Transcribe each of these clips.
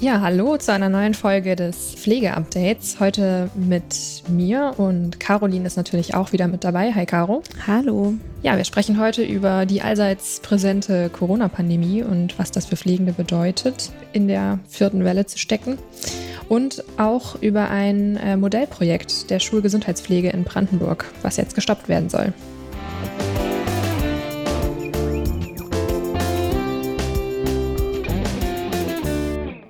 Ja, hallo zu einer neuen Folge des Pflegeupdates. Heute mit mir und Caroline ist natürlich auch wieder mit dabei. Hi Caro. Hallo. Ja, wir sprechen heute über die allseits präsente Corona-Pandemie und was das für Pflegende bedeutet, in der vierten Welle zu stecken. Und auch über ein äh, Modellprojekt der Schulgesundheitspflege in Brandenburg, was jetzt gestoppt werden soll.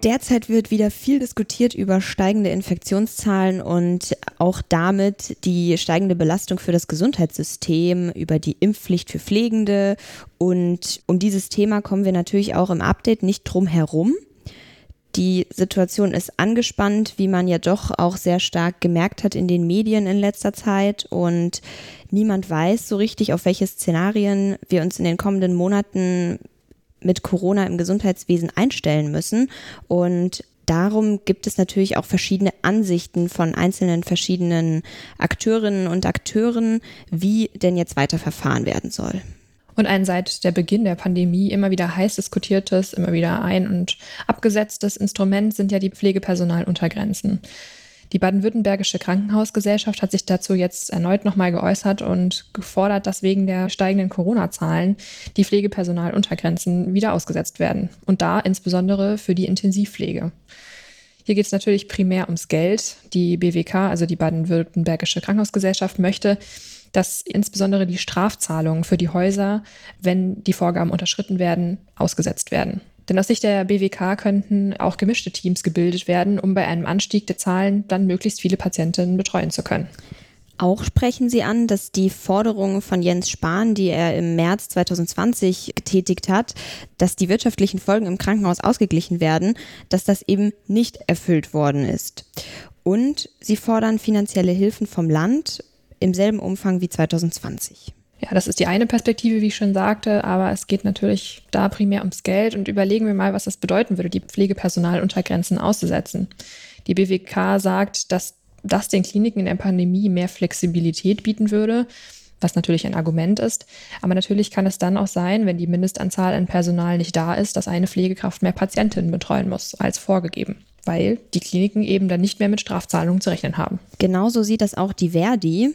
Derzeit wird wieder viel diskutiert über steigende Infektionszahlen und auch damit die steigende Belastung für das Gesundheitssystem, über die Impfpflicht für Pflegende. Und um dieses Thema kommen wir natürlich auch im Update nicht drum herum. Die Situation ist angespannt, wie man ja doch auch sehr stark gemerkt hat in den Medien in letzter Zeit. Und niemand weiß so richtig, auf welche Szenarien wir uns in den kommenden Monaten mit Corona im Gesundheitswesen einstellen müssen. Und darum gibt es natürlich auch verschiedene Ansichten von einzelnen verschiedenen Akteurinnen und Akteuren, wie denn jetzt weiter verfahren werden soll. Und ein seit der Beginn der Pandemie immer wieder heiß diskutiertes, immer wieder ein- und abgesetztes Instrument sind ja die Pflegepersonaluntergrenzen. Die baden-württembergische Krankenhausgesellschaft hat sich dazu jetzt erneut nochmal geäußert und gefordert, dass wegen der steigenden Corona-Zahlen die Pflegepersonaluntergrenzen wieder ausgesetzt werden. Und da insbesondere für die Intensivpflege. Hier geht es natürlich primär ums Geld. Die BWK, also die baden-württembergische Krankenhausgesellschaft, möchte, dass insbesondere die Strafzahlungen für die Häuser, wenn die Vorgaben unterschritten werden, ausgesetzt werden. Denn aus Sicht der BWK könnten auch gemischte Teams gebildet werden, um bei einem Anstieg der Zahlen dann möglichst viele Patientinnen betreuen zu können. Auch sprechen Sie an, dass die Forderung von Jens Spahn, die er im März 2020 getätigt hat, dass die wirtschaftlichen Folgen im Krankenhaus ausgeglichen werden, dass das eben nicht erfüllt worden ist. Und Sie fordern finanzielle Hilfen vom Land im selben Umfang wie 2020. Ja, das ist die eine Perspektive, wie ich schon sagte, aber es geht natürlich da primär ums Geld und überlegen wir mal, was das bedeuten würde, die Pflegepersonaluntergrenzen auszusetzen. Die BWK sagt, dass das den Kliniken in der Pandemie mehr Flexibilität bieten würde, was natürlich ein Argument ist. Aber natürlich kann es dann auch sein, wenn die Mindestanzahl an Personal nicht da ist, dass eine Pflegekraft mehr Patientinnen betreuen muss als vorgegeben weil die Kliniken eben dann nicht mehr mit Strafzahlungen zu rechnen haben. Genauso sieht das auch die Verdi.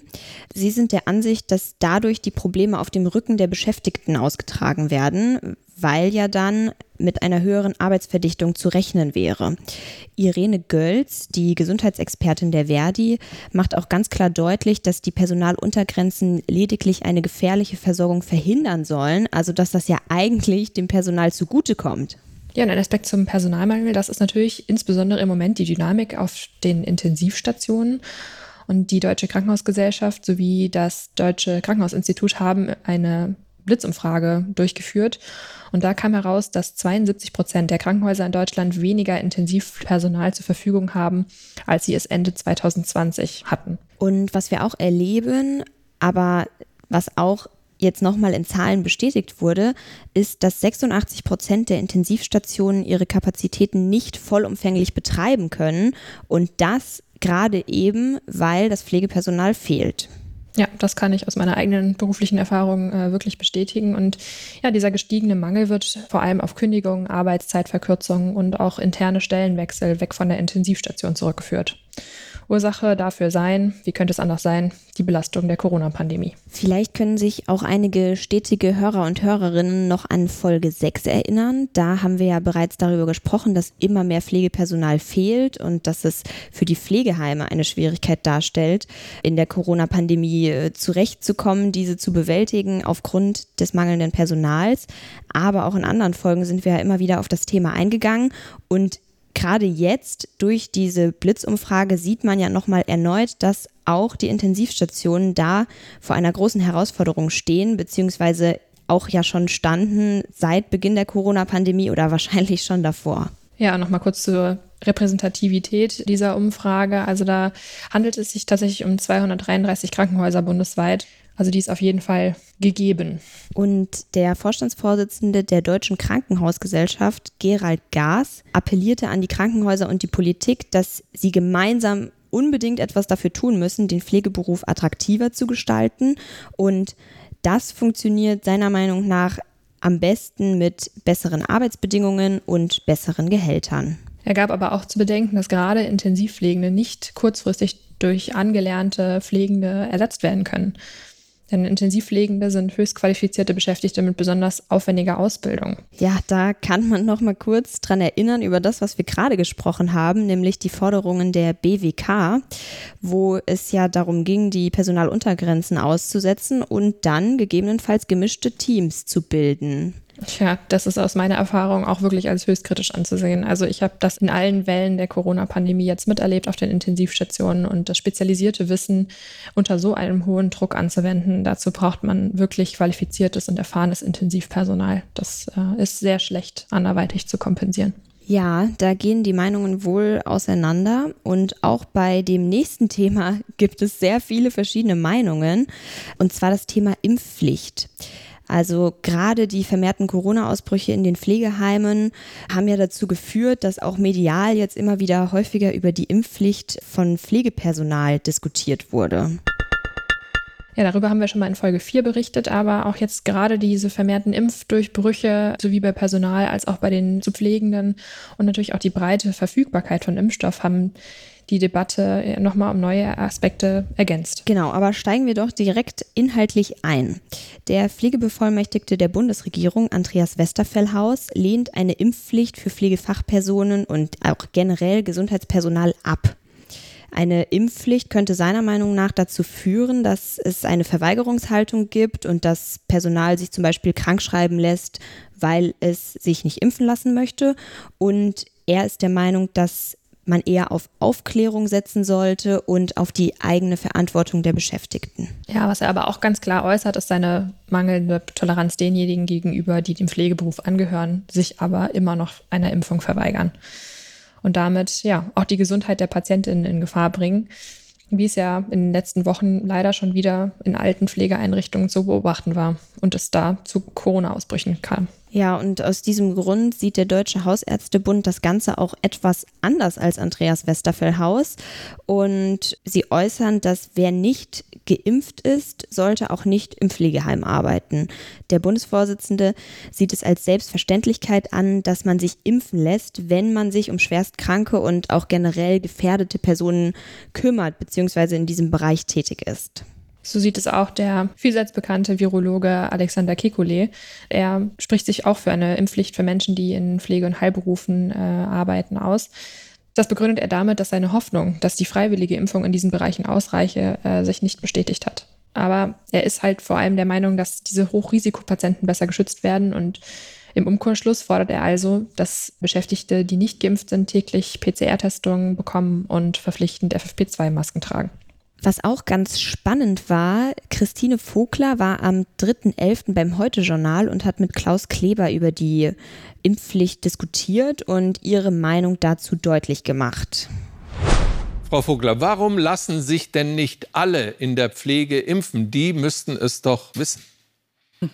Sie sind der Ansicht, dass dadurch die Probleme auf dem Rücken der Beschäftigten ausgetragen werden, weil ja dann mit einer höheren Arbeitsverdichtung zu rechnen wäre. Irene Gölz, die Gesundheitsexpertin der Verdi, macht auch ganz klar deutlich, dass die Personaluntergrenzen lediglich eine gefährliche Versorgung verhindern sollen, also dass das ja eigentlich dem Personal zugutekommt. Ja, und ein Aspekt zum Personalmangel, das ist natürlich insbesondere im Moment die Dynamik auf den Intensivstationen. Und die Deutsche Krankenhausgesellschaft sowie das Deutsche Krankenhausinstitut haben eine Blitzumfrage durchgeführt. Und da kam heraus, dass 72 Prozent der Krankenhäuser in Deutschland weniger Intensivpersonal zur Verfügung haben, als sie es Ende 2020 hatten. Und was wir auch erleben, aber was auch jetzt nochmal in Zahlen bestätigt wurde, ist, dass 86 Prozent der Intensivstationen ihre Kapazitäten nicht vollumfänglich betreiben können und das gerade eben, weil das Pflegepersonal fehlt. Ja, das kann ich aus meiner eigenen beruflichen Erfahrung äh, wirklich bestätigen. Und ja, dieser gestiegene Mangel wird vor allem auf Kündigungen, Arbeitszeitverkürzungen und auch interne Stellenwechsel weg von der Intensivstation zurückgeführt. Ursache dafür sein, wie könnte es anders sein, die Belastung der Corona-Pandemie. Vielleicht können sich auch einige stetige Hörer und Hörerinnen noch an Folge 6 erinnern. Da haben wir ja bereits darüber gesprochen, dass immer mehr Pflegepersonal fehlt und dass es für die Pflegeheime eine Schwierigkeit darstellt, in der Corona-Pandemie äh, zurechtzukommen, diese zu bewältigen aufgrund des mangelnden Personals. Aber auch in anderen Folgen sind wir ja immer wieder auf das Thema eingegangen und gerade jetzt durch diese Blitzumfrage sieht man ja nochmal erneut, dass auch die Intensivstationen da vor einer großen Herausforderung stehen, beziehungsweise auch ja schon standen seit Beginn der Corona-Pandemie oder wahrscheinlich schon davor. Ja, nochmal kurz zur Repräsentativität dieser Umfrage. Also da handelt es sich tatsächlich um 233 Krankenhäuser bundesweit. Also die ist auf jeden Fall gegeben. Und der Vorstandsvorsitzende der Deutschen Krankenhausgesellschaft, Gerald Gaas, appellierte an die Krankenhäuser und die Politik, dass sie gemeinsam unbedingt etwas dafür tun müssen, den Pflegeberuf attraktiver zu gestalten. Und das funktioniert seiner Meinung nach am besten mit besseren Arbeitsbedingungen und besseren Gehältern. Er gab aber auch zu bedenken, dass gerade Intensivpflegende nicht kurzfristig durch angelernte Pflegende ersetzt werden können. Denn Intensivpflegende sind höchst qualifizierte Beschäftigte mit besonders aufwendiger Ausbildung. Ja, da kann man noch mal kurz dran erinnern über das, was wir gerade gesprochen haben, nämlich die Forderungen der BWK, wo es ja darum ging, die Personaluntergrenzen auszusetzen und dann gegebenenfalls gemischte Teams zu bilden. Tja, das ist aus meiner Erfahrung auch wirklich als höchst kritisch anzusehen. Also ich habe das in allen Wellen der Corona-Pandemie jetzt miterlebt auf den Intensivstationen und das spezialisierte Wissen unter so einem hohen Druck anzuwenden, dazu braucht man wirklich qualifiziertes und erfahrenes Intensivpersonal. Das äh, ist sehr schlecht anderweitig zu kompensieren. Ja, da gehen die Meinungen wohl auseinander und auch bei dem nächsten Thema gibt es sehr viele verschiedene Meinungen und zwar das Thema Impfpflicht. Also gerade die vermehrten Corona-Ausbrüche in den Pflegeheimen haben ja dazu geführt, dass auch medial jetzt immer wieder häufiger über die Impfpflicht von Pflegepersonal diskutiert wurde. Ja, darüber haben wir schon mal in Folge 4 berichtet, aber auch jetzt gerade diese vermehrten Impfdurchbrüche, sowie bei Personal als auch bei den zu Pflegenden und natürlich auch die breite Verfügbarkeit von Impfstoff haben die Debatte nochmal um neue Aspekte ergänzt. Genau, aber steigen wir doch direkt inhaltlich ein. Der Pflegebevollmächtigte der Bundesregierung, Andreas Westerfellhaus, lehnt eine Impfpflicht für Pflegefachpersonen und auch generell Gesundheitspersonal ab. Eine Impfpflicht könnte seiner Meinung nach dazu führen, dass es eine Verweigerungshaltung gibt und das Personal sich zum Beispiel krankschreiben lässt, weil es sich nicht impfen lassen möchte. Und er ist der Meinung, dass man eher auf Aufklärung setzen sollte und auf die eigene Verantwortung der Beschäftigten. Ja, was er aber auch ganz klar äußert, ist seine mangelnde Toleranz denjenigen gegenüber, die dem Pflegeberuf angehören, sich aber immer noch einer Impfung verweigern und damit ja auch die Gesundheit der Patientinnen in Gefahr bringen, wie es ja in den letzten Wochen leider schon wieder in alten Pflegeeinrichtungen zu beobachten war und es da zu Corona-Ausbrüchen kam. Ja, und aus diesem Grund sieht der Deutsche Hausärztebund das Ganze auch etwas anders als Andreas Westerfellhaus. Und sie äußern, dass wer nicht geimpft ist, sollte auch nicht im Pflegeheim arbeiten. Der Bundesvorsitzende sieht es als Selbstverständlichkeit an, dass man sich impfen lässt, wenn man sich um schwerstkranke und auch generell gefährdete Personen kümmert bzw. in diesem Bereich tätig ist. So sieht es auch der vielseits bekannte Virologe Alexander Kekulé. Er spricht sich auch für eine Impfpflicht für Menschen, die in Pflege- und Heilberufen äh, arbeiten, aus. Das begründet er damit, dass seine Hoffnung, dass die freiwillige Impfung in diesen Bereichen ausreiche, äh, sich nicht bestätigt hat. Aber er ist halt vor allem der Meinung, dass diese Hochrisikopatienten besser geschützt werden und im Umkehrschluss fordert er also, dass Beschäftigte, die nicht geimpft sind, täglich PCR-Testungen bekommen und verpflichtend FFP2-Masken tragen. Was auch ganz spannend war, Christine Vogler war am 3.11. beim Heute-Journal und hat mit Klaus Kleber über die Impfpflicht diskutiert und ihre Meinung dazu deutlich gemacht. Frau Vogler, warum lassen sich denn nicht alle in der Pflege impfen? Die müssten es doch wissen.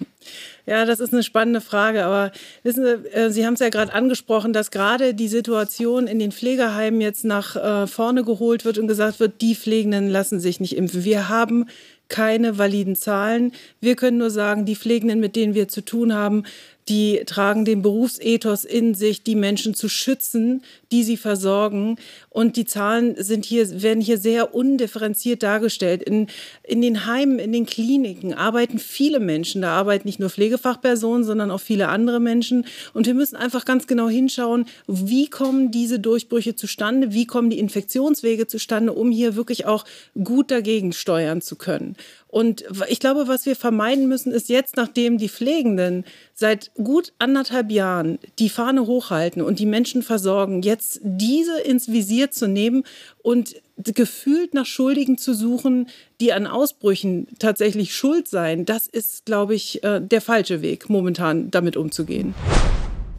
Ja, das ist eine spannende Frage. Aber wissen Sie, äh, Sie haben es ja gerade angesprochen, dass gerade die Situation in den Pflegeheimen jetzt nach äh, vorne geholt wird und gesagt wird, die Pflegenden lassen sich nicht impfen. Wir haben keine validen Zahlen. Wir können nur sagen, die Pflegenden, mit denen wir zu tun haben, die tragen den Berufsethos in sich, die Menschen zu schützen, die sie versorgen. Und die Zahlen sind hier, werden hier sehr undifferenziert dargestellt. In, in den Heimen, in den Kliniken arbeiten viele Menschen. Da arbeiten nicht nur Pflegefachpersonen, sondern auch viele andere Menschen. Und wir müssen einfach ganz genau hinschauen, wie kommen diese Durchbrüche zustande, wie kommen die Infektionswege zustande, um hier wirklich auch gut dagegen steuern zu können. Und ich glaube, was wir vermeiden müssen, ist jetzt, nachdem die Pflegenden seit gut anderthalb Jahren die Fahne hochhalten und die Menschen versorgen, jetzt diese ins Visier zu nehmen und gefühlt nach Schuldigen zu suchen, die an Ausbrüchen tatsächlich schuld seien, das ist, glaube ich, äh, der falsche Weg, momentan damit umzugehen.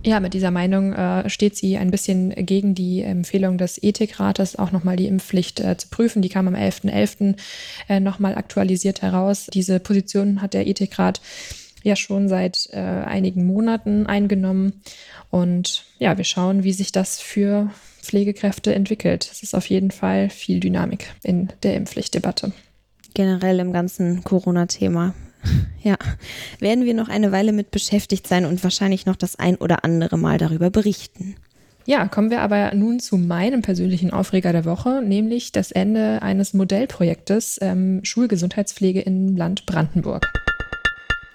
Ja, mit dieser Meinung äh, steht sie ein bisschen gegen die Empfehlung des Ethikrates, auch nochmal die Impfpflicht äh, zu prüfen. Die kam am 11.11. .11., äh, nochmal aktualisiert heraus. Diese Position hat der Ethikrat ja schon seit äh, einigen Monaten eingenommen. Und ja, wir schauen, wie sich das für Pflegekräfte entwickelt. Es ist auf jeden Fall viel Dynamik in der Impfpflichtdebatte. Generell im ganzen Corona-Thema Ja, werden wir noch eine Weile mit beschäftigt sein und wahrscheinlich noch das ein oder andere Mal darüber berichten. Ja, kommen wir aber nun zu meinem persönlichen Aufreger der Woche, nämlich das Ende eines Modellprojektes ähm, Schulgesundheitspflege im Land Brandenburg.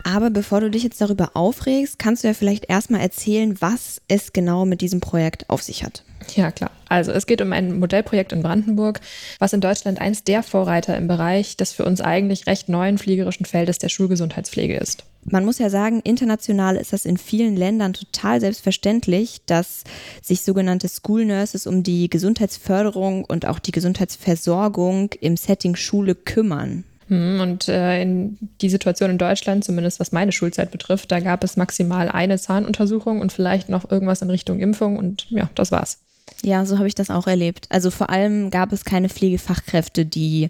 Aber bevor du dich jetzt darüber aufregst, kannst du ja vielleicht erstmal erzählen, was es genau mit diesem Projekt auf sich hat. Ja, klar. Also es geht um ein Modellprojekt in Brandenburg, was in Deutschland eins der Vorreiter im Bereich des für uns eigentlich recht neuen fliegerischen Feldes der Schulgesundheitspflege ist. Man muss ja sagen, international ist das in vielen Ländern total selbstverständlich, dass sich sogenannte School Nurses um die Gesundheitsförderung und auch die Gesundheitsversorgung im Setting Schule kümmern. Hm, und äh, in die Situation in Deutschland, zumindest was meine Schulzeit betrifft, da gab es maximal eine Zahnuntersuchung und vielleicht noch irgendwas in Richtung Impfung und ja, das war's. Ja, so habe ich das auch erlebt. Also vor allem gab es keine Pflegefachkräfte, die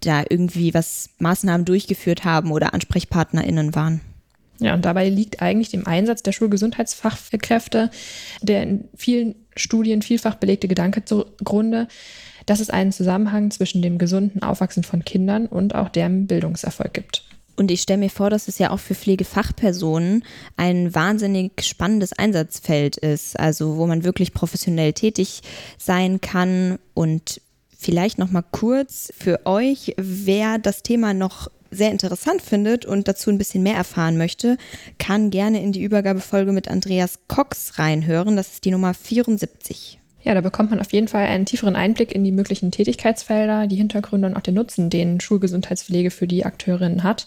da irgendwie was Maßnahmen durchgeführt haben oder AnsprechpartnerInnen waren. Ja, und dabei liegt eigentlich dem Einsatz der Schulgesundheitsfachkräfte der in vielen Studien vielfach belegte Gedanke zugrunde, dass es einen Zusammenhang zwischen dem gesunden Aufwachsen von Kindern und auch deren Bildungserfolg gibt. Und ich stelle mir vor, dass es ja auch für Pflegefachpersonen ein wahnsinnig spannendes Einsatzfeld ist, also wo man wirklich professionell tätig sein kann. Und vielleicht noch mal kurz für euch, wer das Thema noch sehr interessant findet und dazu ein bisschen mehr erfahren möchte, kann gerne in die Übergabefolge mit Andreas Cox reinhören. Das ist die Nummer 74. Ja, da bekommt man auf jeden Fall einen tieferen Einblick in die möglichen Tätigkeitsfelder, die Hintergründe und auch den Nutzen, den Schulgesundheitspflege für die Akteurinnen hat.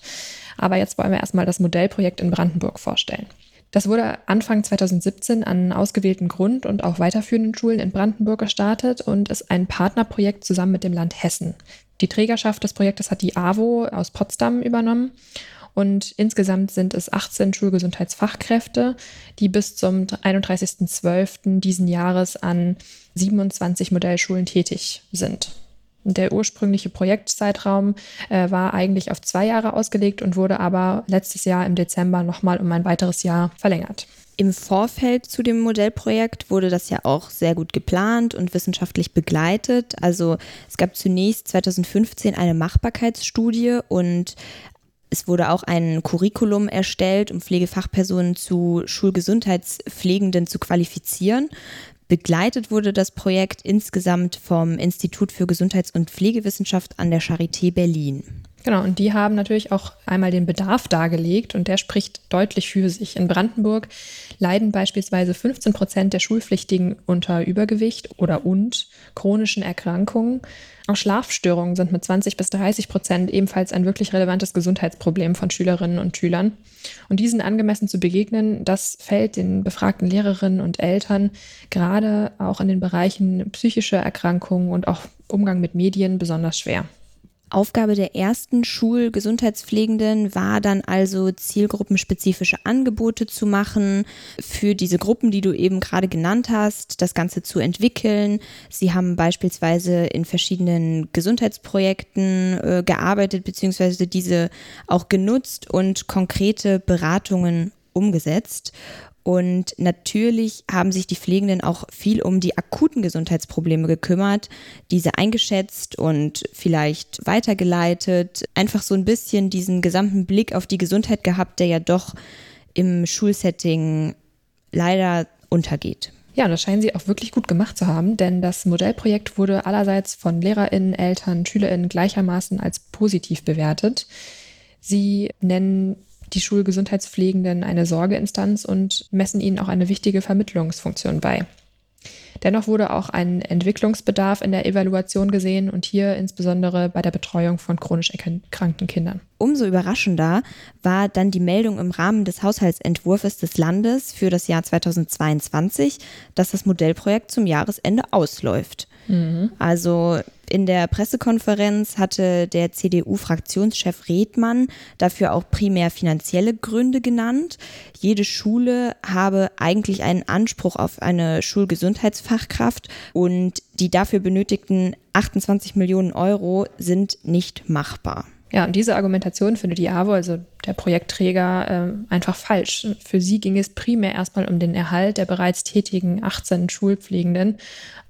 Aber jetzt wollen wir erstmal das Modellprojekt in Brandenburg vorstellen. Das wurde Anfang 2017 an ausgewählten Grund- und auch weiterführenden Schulen in Brandenburg gestartet und ist ein Partnerprojekt zusammen mit dem Land Hessen. Die Trägerschaft des Projektes hat die AWO aus Potsdam übernommen und insgesamt sind es 18 Schulgesundheitsfachkräfte, die bis zum 31.12. diesen Jahres an 27 Modellschulen tätig sind. Der ursprüngliche Projektzeitraum äh, war eigentlich auf zwei Jahre ausgelegt und wurde aber letztes Jahr im Dezember nochmal um ein weiteres Jahr verlängert. Im Vorfeld zu dem Modellprojekt wurde das ja auch sehr gut geplant und wissenschaftlich begleitet. Also es gab zunächst 2015 eine Machbarkeitsstudie und es wurde auch ein Curriculum erstellt, um Pflegefachpersonen zu Schulgesundheitspflegenden zu qualifizieren. Begleitet wurde das Projekt insgesamt vom Institut für Gesundheits- und Pflegewissenschaft an der Charité Berlin. Genau, und die haben natürlich auch einmal den Bedarf dargelegt und der spricht deutlich für sich. In Brandenburg leiden beispielsweise 15 Prozent der Schulpflichtigen unter Übergewicht oder und chronischen Erkrankungen. Auch Schlafstörungen sind mit 20 bis 30 Prozent ebenfalls ein wirklich relevantes Gesundheitsproblem von Schülerinnen und Schülern. Und diesen angemessen zu begegnen, das fällt den befragten Lehrerinnen und Eltern gerade auch in den Bereichen psychische Erkrankungen und auch Umgang mit Medien besonders schwer. Aufgabe der ersten Schulgesundheitspflegenden war dann also zielgruppenspezifische Angebote zu machen für diese Gruppen, die du eben gerade genannt hast, das Ganze zu entwickeln. Sie haben beispielsweise in verschiedenen Gesundheitsprojekten äh, gearbeitet beziehungsweise diese auch genutzt und konkrete Beratungen umgesetzt. Und natürlich haben sich die Pflegenden auch viel um die akuten Gesundheitsprobleme gekümmert, diese eingeschätzt und vielleicht weitergeleitet, einfach so ein bisschen diesen gesamten Blick auf die Gesundheit gehabt, der ja doch im Schulsetting leider untergeht. Ja, das scheinen sie auch wirklich gut gemacht zu haben, denn das Modellprojekt wurde allerseits von LehrerInnen, Eltern, SchülerInnen gleichermaßen als positiv bewertet. Sie nennen die Schulgesundheitspflegenden eine Sorgeinstanz und messen ihnen auch eine wichtige Vermittlungsfunktion bei. Dennoch wurde auch ein Entwicklungsbedarf in der Evaluation gesehen und hier insbesondere bei der Betreuung von chronisch erkrankten Kindern. Umso überraschender war dann die Meldung im Rahmen des Haushaltsentwurfs des Landes für das Jahr 2022, dass das Modellprojekt zum Jahresende ausläuft. Mhm. Also in der Pressekonferenz hatte der CDU-Fraktionschef Redmann dafür auch primär finanzielle Gründe genannt. Jede Schule habe eigentlich einen Anspruch auf eine Schulgesundheitsfachkraft und die dafür benötigten 28 Millionen Euro sind nicht machbar. Ja, und diese Argumentation findet die AWO, also der Projektträger, äh, einfach falsch. Für sie ging es primär erstmal um den Erhalt der bereits tätigen 18 Schulpflegenden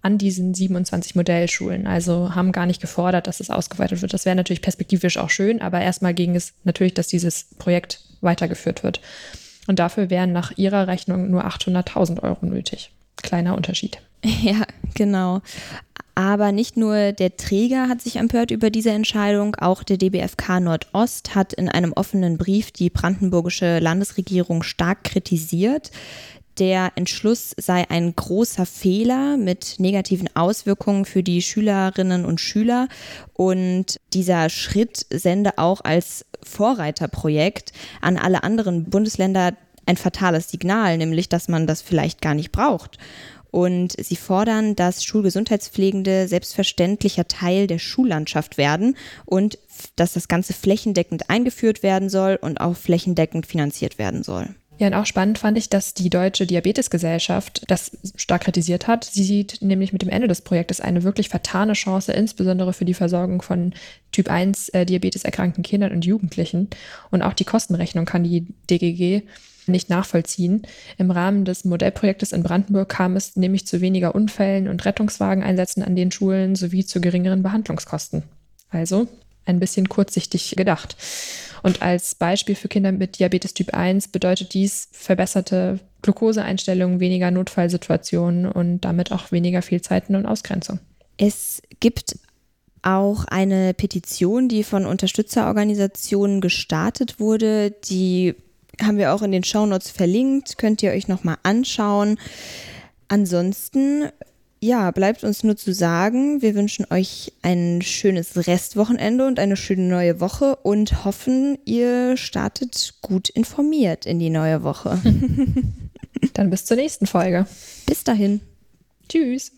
an diesen 27 Modellschulen. Also haben gar nicht gefordert, dass es ausgeweitet wird. Das wäre natürlich perspektivisch auch schön, aber erstmal ging es natürlich, dass dieses Projekt weitergeführt wird. Und dafür wären nach ihrer Rechnung nur 800.000 Euro nötig. Kleiner Unterschied. Ja, genau. Aber nicht nur der Träger hat sich empört über diese Entscheidung, auch der DBFK Nordost hat in einem offenen Brief die brandenburgische Landesregierung stark kritisiert. Der Entschluss sei ein großer Fehler mit negativen Auswirkungen für die Schülerinnen und Schüler und dieser Schritt sende auch als Vorreiterprojekt an alle anderen Bundesländer ein fatales Signal, nämlich dass man das vielleicht gar nicht braucht. Und sie fordern, dass Schulgesundheitspflegende selbstverständlicher Teil der Schullandschaft werden und dass das Ganze flächendeckend eingeführt werden soll und auch flächendeckend finanziert werden soll. Ja, und auch spannend fand ich, dass die Deutsche Diabetesgesellschaft das stark kritisiert hat. Sie sieht nämlich mit dem Ende des Projektes eine wirklich vertane Chance, insbesondere für die Versorgung von Typ 1 äh, Diabetes erkrankten Kindern und Jugendlichen. Und auch die Kostenrechnung kann die DGG nicht nachvollziehen. Im Rahmen des Modellprojektes in Brandenburg kam es nämlich zu weniger Unfällen und Rettungswageneinsätzen an den Schulen sowie zu geringeren Behandlungskosten. Also ein bisschen kurzsichtig gedacht. Und als Beispiel für Kinder mit Diabetes Typ 1 bedeutet dies verbesserte Glukoseeinstellungen, weniger Notfallsituationen und damit auch weniger Fehlzeiten und Ausgrenzung. Es gibt auch eine Petition, die von Unterstützerorganisationen gestartet wurde, die haben wir auch in den Shownotes verlinkt, könnt ihr euch nochmal anschauen. Ansonsten, ja, bleibt uns nur zu sagen, wir wünschen euch ein schönes Restwochenende und eine schöne neue Woche und hoffen, ihr startet gut informiert in die neue Woche. Dann bis zur nächsten Folge. Bis dahin. Tschüss.